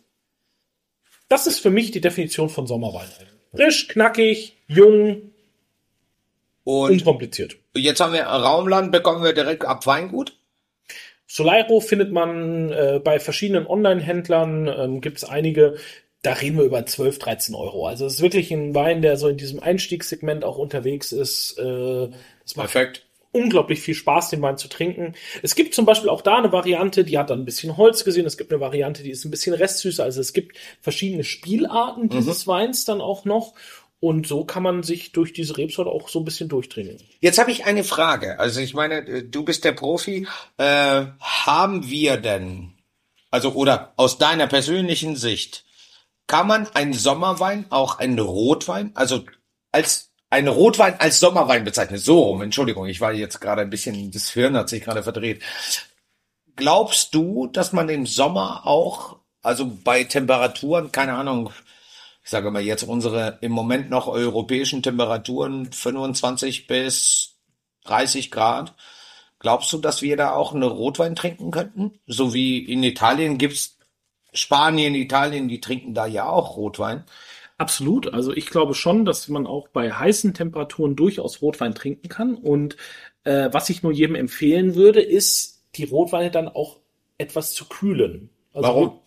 das ist für mich die Definition von Sommerwein. Frisch, knackig, jung, Und unkompliziert. jetzt haben wir Raumland, bekommen wir direkt ab Weingut. Solairo findet man äh, bei verschiedenen Online-Händlern, ähm, gibt es einige, da reden wir über 12, 13 Euro. Also es ist wirklich ein Wein, der so in diesem Einstiegssegment auch unterwegs ist. Äh, es macht Perfekt. unglaublich viel Spaß, den Wein zu trinken. Es gibt zum Beispiel auch da eine Variante, die hat dann ein bisschen Holz gesehen. Es gibt eine Variante, die ist ein bisschen restsüßer. Also es gibt verschiedene Spielarten dieses Weins dann auch noch. Und so kann man sich durch diese Rebsorte auch so ein bisschen durchtrinken. Jetzt habe ich eine Frage. Also ich meine, äh, du bist der Profi. Äh, haben wir denn, also oder aus deiner persönlichen Sicht, kann man einen Sommerwein auch einen Rotwein, also als einen Rotwein als Sommerwein bezeichnen? So rum, Entschuldigung, ich war jetzt gerade ein bisschen, das Hirn hat sich gerade verdreht. Glaubst du, dass man im Sommer auch, also bei Temperaturen, keine Ahnung, ich sage mal jetzt unsere im Moment noch europäischen Temperaturen 25 bis 30 Grad. Glaubst du, dass wir da auch eine Rotwein trinken könnten? So wie in Italien gibt's Spanien, Italien, die trinken da ja auch Rotwein. Absolut. Also ich glaube schon, dass man auch bei heißen Temperaturen durchaus Rotwein trinken kann. Und äh, was ich nur jedem empfehlen würde, ist, die Rotweine dann auch etwas zu kühlen. Also, Warum?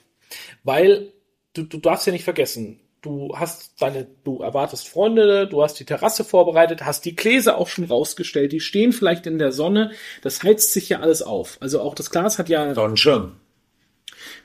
Weil du, du darfst ja nicht vergessen, du hast deine, du erwartest Freunde, du hast die Terrasse vorbereitet, hast die Gläser auch schon rausgestellt, die stehen vielleicht in der Sonne, das heizt sich ja alles auf. Also auch das Glas hat ja So ein Schirm.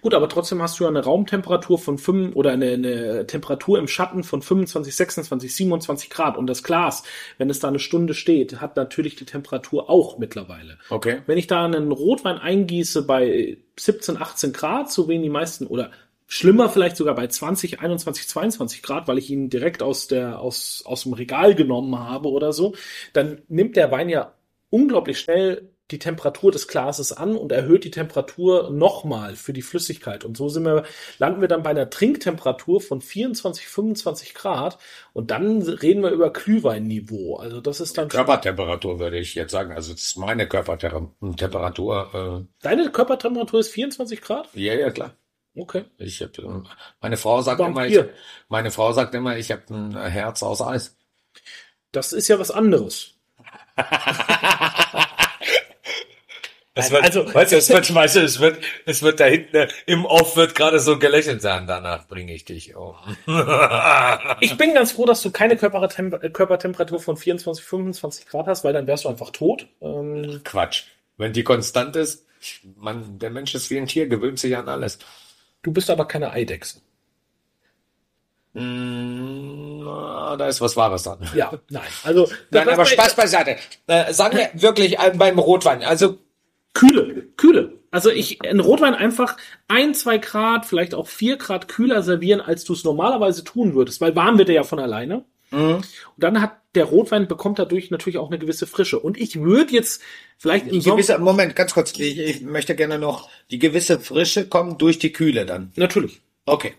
Gut, aber trotzdem hast du ja eine Raumtemperatur von 5 oder eine, eine Temperatur im Schatten von 25, 26, 27 Grad. Und das Glas, wenn es da eine Stunde steht, hat natürlich die Temperatur auch mittlerweile. Okay. Wenn ich da einen Rotwein eingieße bei 17, 18 Grad, so wie die meisten, oder Schlimmer vielleicht sogar bei 20, 21, 22 Grad, weil ich ihn direkt aus der, aus, aus dem Regal genommen habe oder so. Dann nimmt der Wein ja unglaublich schnell die Temperatur des Glases an und erhöht die Temperatur nochmal für die Flüssigkeit. Und so sind wir, landen wir dann bei einer Trinktemperatur von 24, 25 Grad und dann reden wir über Glühweinniveau. Also das ist dann Körpertemperatur würde ich jetzt sagen. Also das ist meine Körpertemperatur. Äh. Deine Körpertemperatur ist 24 Grad? Ja, ja, klar. Okay. Ich hab, meine Frau sagt Warum immer, ich, hier? meine Frau sagt immer, ich habe ein Herz aus Eis. Das ist ja was anderes. [laughs] Es wird, Also- weißt du, es wird, [laughs] weißt du, es wird, es wird da hinten äh, im Off wird gerade so gelächelt sein. Danach bringe ich dich um. [laughs] Ich bin ganz froh, dass du keine Körpertem äh, Körpertemperatur von 24, 25 Grad hast, weil dann wärst du einfach tot. Ähm, Quatsch. Wenn die konstant ist, man, der Mensch ist wie ein Tier, gewöhnt sich an alles. Du bist aber keine Eidechse. Mm, na, da ist was Wahres dran. Ja, nein. Also, [laughs] Nein, aber Spaß beiseite. Äh, sagen wir wirklich äh, beim Rotwein. Also Kühle, kühle. Also ich, ein Rotwein einfach ein, zwei Grad, vielleicht auch vier Grad kühler servieren, als du es normalerweise tun würdest, weil warm wird er ja von alleine. Und dann hat der Rotwein bekommt dadurch natürlich auch eine gewisse Frische. Und ich würde jetzt vielleicht im gewisse, Moment, ganz kurz. Ich, ich möchte gerne noch, die gewisse Frische kommt durch die Kühle dann. natürlich. Okay.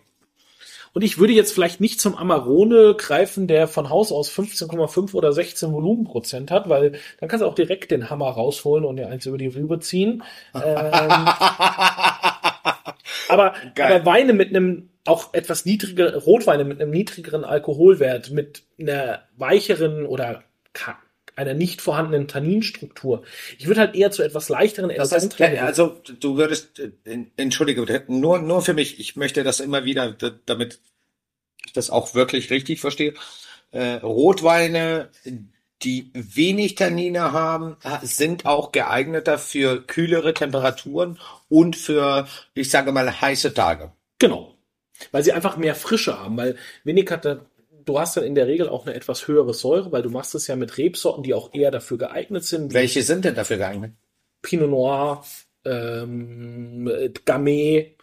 Und ich würde jetzt vielleicht nicht zum Amarone greifen, der von Haus aus 15,5 oder 16 Volumenprozent hat, weil dann kannst du auch direkt den Hammer rausholen und dir eins über die Rübe ziehen. [laughs] Ähm, aber, aber Weine mit einem auch etwas niedriger, Rotweine mit einem niedrigeren Alkoholwert, mit einer weicheren oder einer nicht vorhandenen Tanninstruktur. Ich würde halt eher zu etwas leichteren, Das heißt, also du würdest, äh, entschuldige, nur, nur für mich, ich möchte das immer wieder, damit ich das auch wirklich richtig verstehe. Äh, Rotweine, die wenig Tannine haben, sind auch geeigneter für kühlere Temperaturen und für, ich sage mal, heiße Tage. Genau. Weil sie einfach mehr Frische haben, weil wenig hat da, du hast dann in der Regel auch eine etwas höhere Säure, weil du machst es ja mit Rebsorten, die auch eher dafür geeignet sind. Welche sind denn dafür geeignet? Pinot Noir, ähm, äh, Gamay,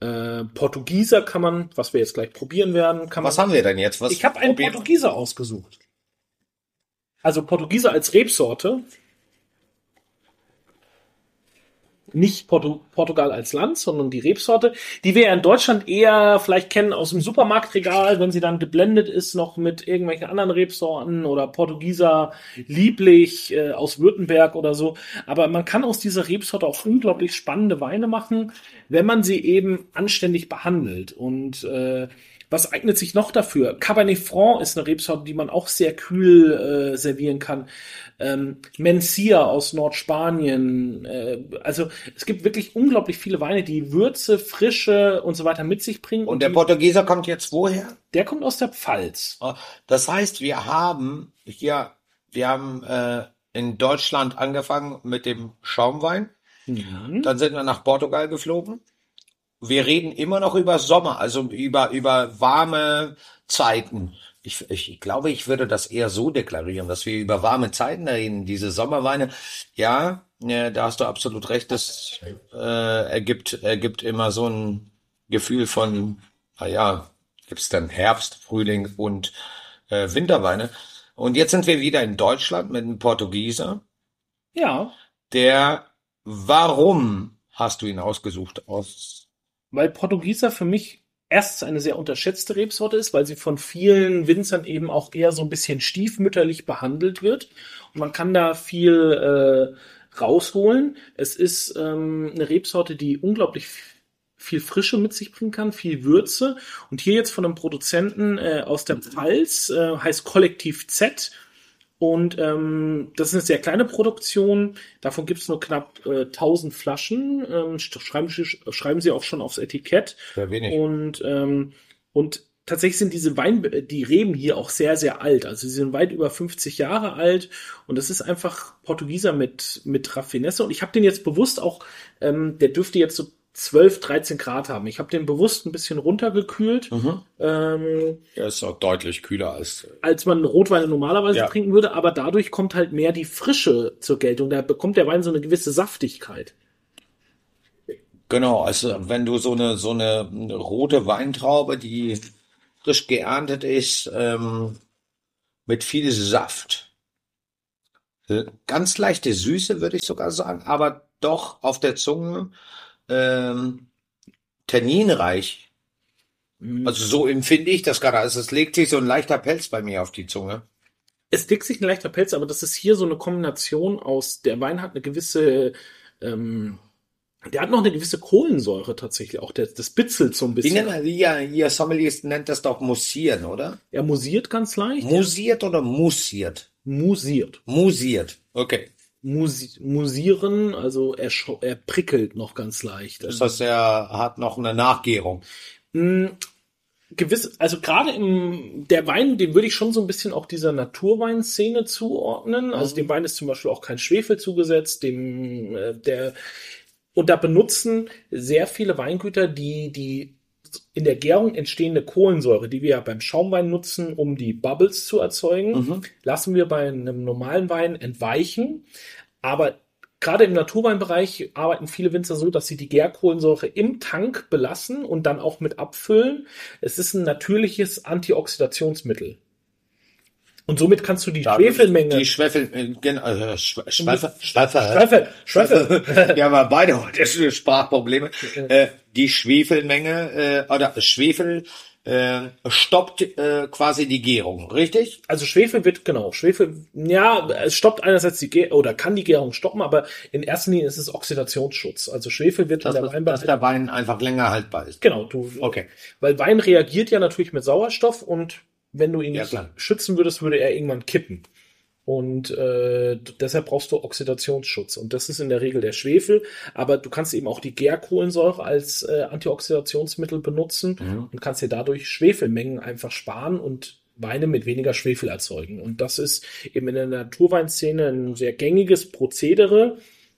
äh, Portugieser kann man, was wir jetzt gleich probieren werden, kann man. Was haben wir denn jetzt? Was ich habe einen Portugieser ausgesucht. Also Portugieser als Rebsorte. Nicht Portu Portugal als Land, sondern die Rebsorte, die wir ja in Deutschland eher vielleicht kennen aus dem Supermarktregal, wenn sie dann geblendet ist, noch mit irgendwelchen anderen Rebsorten oder Portugieser lieblich äh, aus Württemberg oder so. Aber man kann aus dieser Rebsorte auch unglaublich spannende Weine machen, wenn man sie eben anständig behandelt. Und äh, was eignet sich noch dafür? Cabernet Franc ist eine Rebsorte, die man auch sehr kühl äh, servieren kann. Ähm, Mencia aus Nordspanien. Äh, also es gibt wirklich unglaublich viele Weine, die Würze, Frische und so weiter mit sich bringen. Und der die, Portugieser kommt jetzt woher? der kommt aus der Pfalz. Das heißt, wir haben hier, wir haben äh, in Deutschland angefangen mit dem Schaumwein. Dann sind wir nach Portugal geflogen. Wir reden immer noch über Sommer, also über, über warme Zeiten. Ich, ich glaube, ich würde das eher so deklarieren, dass wir über warme Zeiten reden. Diese Sommerweine, ja, ja da hast du absolut recht. Das äh, ergibt, ergibt immer so ein Gefühl von, naja, gibt's dann Herbst, Frühling und äh, Winterweine. Und jetzt sind wir wieder in Deutschland mit einem Portugieser, Ja, der, warum hast du ihn ausgesucht? Aus weil Portugieser für mich erstens eine sehr unterschätzte Rebsorte ist, weil sie von vielen Winzern eben auch eher so ein bisschen stiefmütterlich behandelt wird. Und man kann da viel äh, rausholen. Es ist ähm, eine Rebsorte, die unglaublich viel Frische mit sich bringen kann, viel Würze. Und hier jetzt von einem Produzenten äh, aus der Pfalz, äh, heißt Kollektiv Z. Und ähm, das ist eine sehr kleine Produktion. Davon gibt es nur knapp äh, 1000 Flaschen. Ähm, schreiben, Sie, schreiben Sie auch schon aufs Etikett. Sehr wenig. Und, ähm, und tatsächlich sind diese Wein, die Reben hier auch sehr, sehr alt. Also sie sind weit über 50 Jahre alt. Und das ist einfach Portugieser mit, mit Raffinesse. Und ich habe den jetzt bewusst auch, ähm, der dürfte jetzt so 12, 13 Grad haben. Ich habe den bewusst ein bisschen runtergekühlt. Ähm, Er ist auch deutlich kühler als. als man Rotweine normalerweise Ja. trinken würde, aber dadurch kommt halt mehr die Frische zur Geltung. Da bekommt der Wein so eine gewisse Saftigkeit. Genau, also wenn du so eine so eine rote Weintraube, die frisch geerntet ist, ähm, mit viel Saft, äh, ganz leichte Süße würde ich sogar sagen, aber doch auf der Zunge ähm, tanninreich. Mhm. Also so empfinde ich das gerade. Also es legt sich so ein leichter Pelz bei mir auf die Zunge. Es legt sich ein leichter Pelz, aber das ist hier so eine Kombination aus, der Wein hat eine gewisse, ähm, der hat noch eine gewisse Kohlensäure tatsächlich, auch der, das bitzelt so ein Wie bisschen. nennt ihr, ihr Sommeliers nennt das doch mussieren, oder? Er musiert ganz leicht. Musiert oder mussiert? musiert. Musiert. Okay. Musi musieren, also er, er prickelt noch ganz leicht. Das heißt, er hat noch eine Nachgärung. Mm, gewiss, also gerade im der Wein, den würde ich schon so ein bisschen auch dieser Naturweinszene zuordnen. Also dem Wein ist zum Beispiel auch kein Schwefel zugesetzt, dem äh, der und da benutzen sehr viele Weingüter die die in der Gärung entstehende Kohlensäure, die wir ja beim Schaumwein nutzen, um die Bubbles zu erzeugen, lassen wir bei einem normalen Wein entweichen. Aber gerade im Naturweinbereich arbeiten viele Winzer so, dass sie die Gärkohlensäure im Tank belassen und dann auch mit abfüllen. Es ist ein natürliches Antioxidationsmittel. Und somit kannst du die Schwefelmenge. Die Schwefel, äh, genau, äh, Schwe- Schwefel, Schwefel. Schwefel, Schwefel. Wir haben [laughs] ja beide [laughs] heute Sprachprobleme. Äh, die Schwefelmenge äh, oder Schwefel äh, stoppt äh, quasi die Gärung, richtig? Also Schwefel wird, genau, Schwefel, ja, es stoppt einerseits die Gärung, oder kann die Gärung stoppen, aber in erster Linie ist es Oxidationsschutz. Also Schwefel wird Dass, in der dass Weinbereitung, der Wein einfach länger haltbar ist. genau, du, Okay. Weil Wein reagiert ja natürlich mit Sauerstoff und wenn du ihn Ja, nicht klar. schützen würdest, würde er irgendwann kippen. Und äh, deshalb brauchst du Oxidationsschutz. Und das ist in der Regel der Schwefel. Aber du kannst eben auch die Gärkohlensäure als äh, Antioxidationsmittel benutzen und kannst dir dadurch Schwefelmengen einfach sparen und Weine mit weniger Schwefel erzeugen. Und das ist eben in der Naturweinszene ein sehr gängiges Prozedere.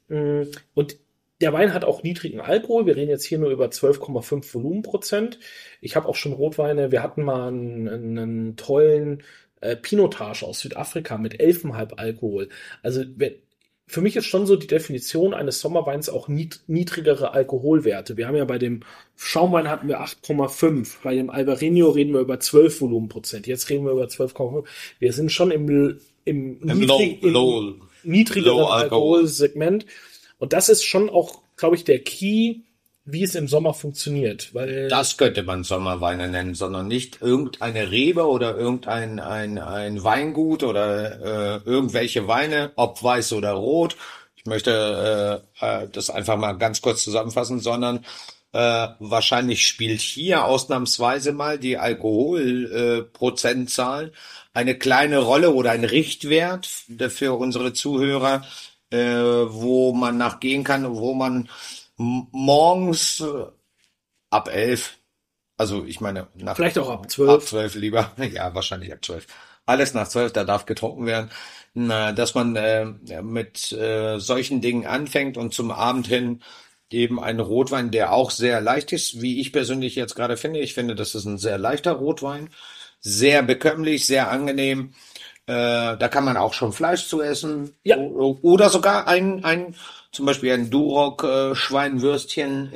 Mm, Und der Wein hat auch niedrigen Alkohol. Wir reden jetzt hier nur über 12,5 Volumenprozent. Ich habe auch schon Rotweine. Wir hatten mal einen, einen tollen äh, Pinotage aus Südafrika mit 11,5 Alkohol. Also für mich ist schon so die Definition eines Sommerweins auch nied niedrigere Alkoholwerte. Wir haben ja bei dem Schaumwein hatten wir 8,5. Bei dem Albarino reden wir über 12 Volumenprozent. Jetzt reden wir über 12,5. Wir sind schon im, im, Im niedrig- low, low, niedrigeren Low. Alkoholsegment. Und das ist schon auch, glaube ich, der Key, wie es im Sommer funktioniert. Weil Das könnte man Sommerweine nennen, sondern nicht irgendeine Rebe oder irgendein ein, ein Weingut oder äh, irgendwelche Weine, ob weiß oder rot. Ich möchte äh, äh, das einfach mal ganz kurz zusammenfassen, sondern äh, wahrscheinlich spielt hier ausnahmsweise mal die Alkoholprozentzahl äh, eine kleine Rolle oder ein Richtwert für unsere Zuhörer, äh, wo man nachgehen kann, wo man morgens äh, ab elf, also ich meine nach vielleicht auch ab ab 12. zwölf lieber, [laughs] ja wahrscheinlich ab zwölf. Alles nach zwölf, da darf getrunken werden, Na, dass man äh, mit äh, solchen Dingen anfängt und zum Abend hin eben einen Rotwein, der auch sehr leicht ist, wie ich persönlich jetzt gerade finde. Ich finde, das ist ein sehr leichter Rotwein, sehr bekömmlich, sehr angenehm. Äh, da kann man auch schon Fleisch zu essen. Ja. Oder sogar ein, ein zum Beispiel ein Duroc äh, Schweinwürstchen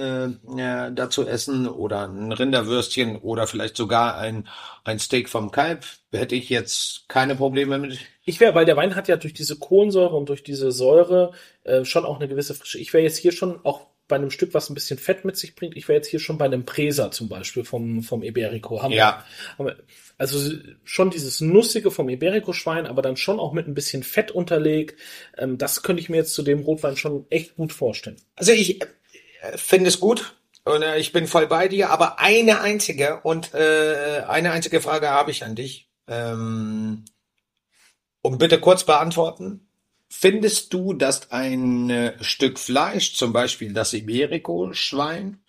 äh, dazu essen oder ein Rinderwürstchen oder vielleicht sogar ein, ein Steak vom Kalb. Hätte ich jetzt keine Probleme mit. Ich wäre, weil der Wein hat ja durch diese Kohlensäure und durch diese Säure äh, schon auch eine gewisse Frische. Ich wäre jetzt hier schon auch bei einem Stück, was ein bisschen Fett mit sich bringt. Ich wäre jetzt hier schon bei einem Presa zum Beispiel vom, vom Iberico. Haben Ja. Wir, also schon dieses Nussige vom Iberico-Schwein, aber dann schon auch mit ein bisschen Fett unterlegt. Ähm, das könnte ich mir jetzt zu dem Rotwein schon echt gut vorstellen. Also ich äh, finde es gut und äh, ich bin voll bei dir, aber eine einzige und äh, eine einzige Frage habe ich an dich. Ähm, und bitte kurz beantworten. Findest du, dass ein äh, Stück Fleisch, zum Beispiel das Iberico-Schwein,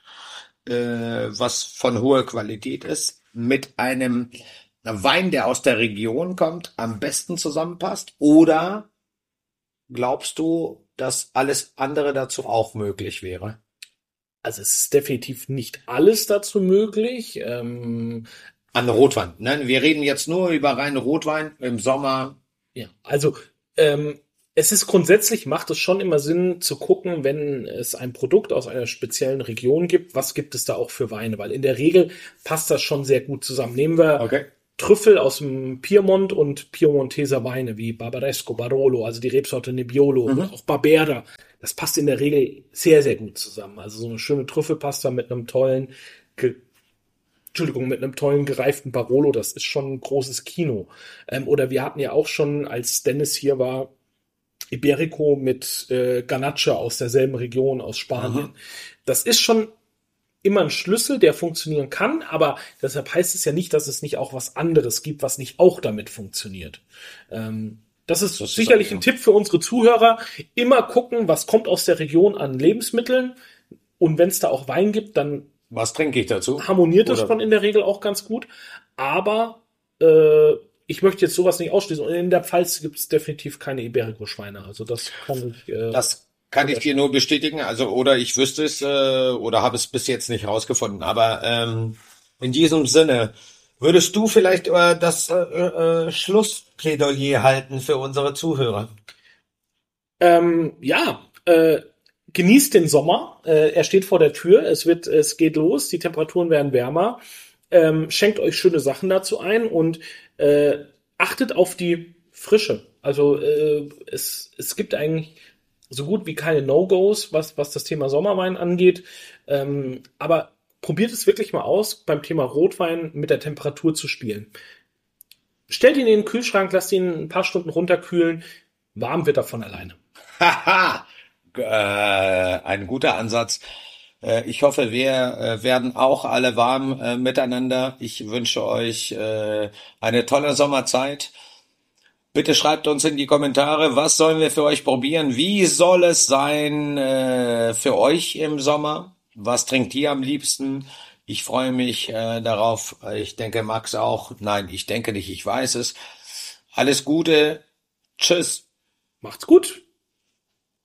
äh, was von hoher Qualität ist, mit einem Wein, der aus der Region kommt, am besten zusammenpasst? Oder glaubst du, dass alles andere dazu auch möglich wäre? Also es ist definitiv nicht alles dazu möglich. Ähm, An Rotwein. Ne? Wir reden jetzt nur über reinen Rotwein im Sommer. Ja, also ähm, es ist grundsätzlich, macht es schon immer Sinn zu gucken, wenn es ein Produkt aus einer speziellen Region gibt, was gibt es da auch für Weine? Weil in der Regel passt das schon sehr gut zusammen. Nehmen wir Okay. Trüffel aus dem Piemont und Piemonteser Weine wie Barbaresco, Barolo, also die Rebsorte Nebbiolo, oder auch Barbera. Das passt in der Regel sehr, sehr gut zusammen. Also so eine schöne Trüffelpasta mit einem tollen, ge Entschuldigung, mit einem tollen gereiften Barolo, das ist schon ein großes Kino. Ähm, oder wir hatten ja auch schon, als Dennis hier war, Iberico mit äh, Ganache aus derselben Region, aus Spanien. Das ist schon immer ein Schlüssel, der funktionieren kann, aber deshalb heißt es ja nicht, dass es nicht auch was anderes gibt, was nicht auch damit funktioniert. Ähm, das ist Das ist sicherlich so. ein Tipp für unsere Zuhörer. Immer gucken, was kommt aus der Region an Lebensmitteln. Und wenn es da auch Wein gibt, dann Was trinke ich dazu? harmoniert das Oder- schon in der Regel auch ganz gut. Aber äh, ich möchte jetzt sowas nicht ausschließen. Und in der Pfalz gibt es definitiv keine Iberico-Schweine. Also das kann ich. Äh, Das kann ich dir nur bestätigen. Also, oder ich wüsste es, äh, oder habe es bis jetzt nicht rausgefunden. Aber ähm, in diesem Sinne, würdest du vielleicht äh, das äh, äh, Schlussplädoyer halten für unsere Zuhörer? Ähm, ja, äh, genießt den Sommer. Äh, er steht vor der Tür. Es wird, es geht los. Die Temperaturen werden wärmer. Ähm, schenkt euch schöne Sachen dazu ein und äh, achtet auf die Frische. Also äh, es, es gibt eigentlich so gut wie keine No-Gos, was, was das Thema Sommerwein angeht. Ähm, aber probiert es wirklich mal aus, beim Thema Rotwein mit der Temperatur zu spielen. Stellt ihn in den Kühlschrank, lasst ihn ein paar Stunden runterkühlen. Warm wird er von alleine. Haha, äh, ein guter Ansatz. Äh, ich hoffe, wir äh, werden auch alle warm äh, miteinander. Ich wünsche euch eine tolle Sommerzeit. Bitte schreibt uns in die Kommentare, was sollen wir für euch probieren? Wie soll es sein für euch im Sommer? Was trinkt ihr am liebsten? Ich freue mich darauf. Ich denke, Max auch. Nein, ich denke nicht, ich weiß es. Alles Gute. Tschüss. Macht's gut.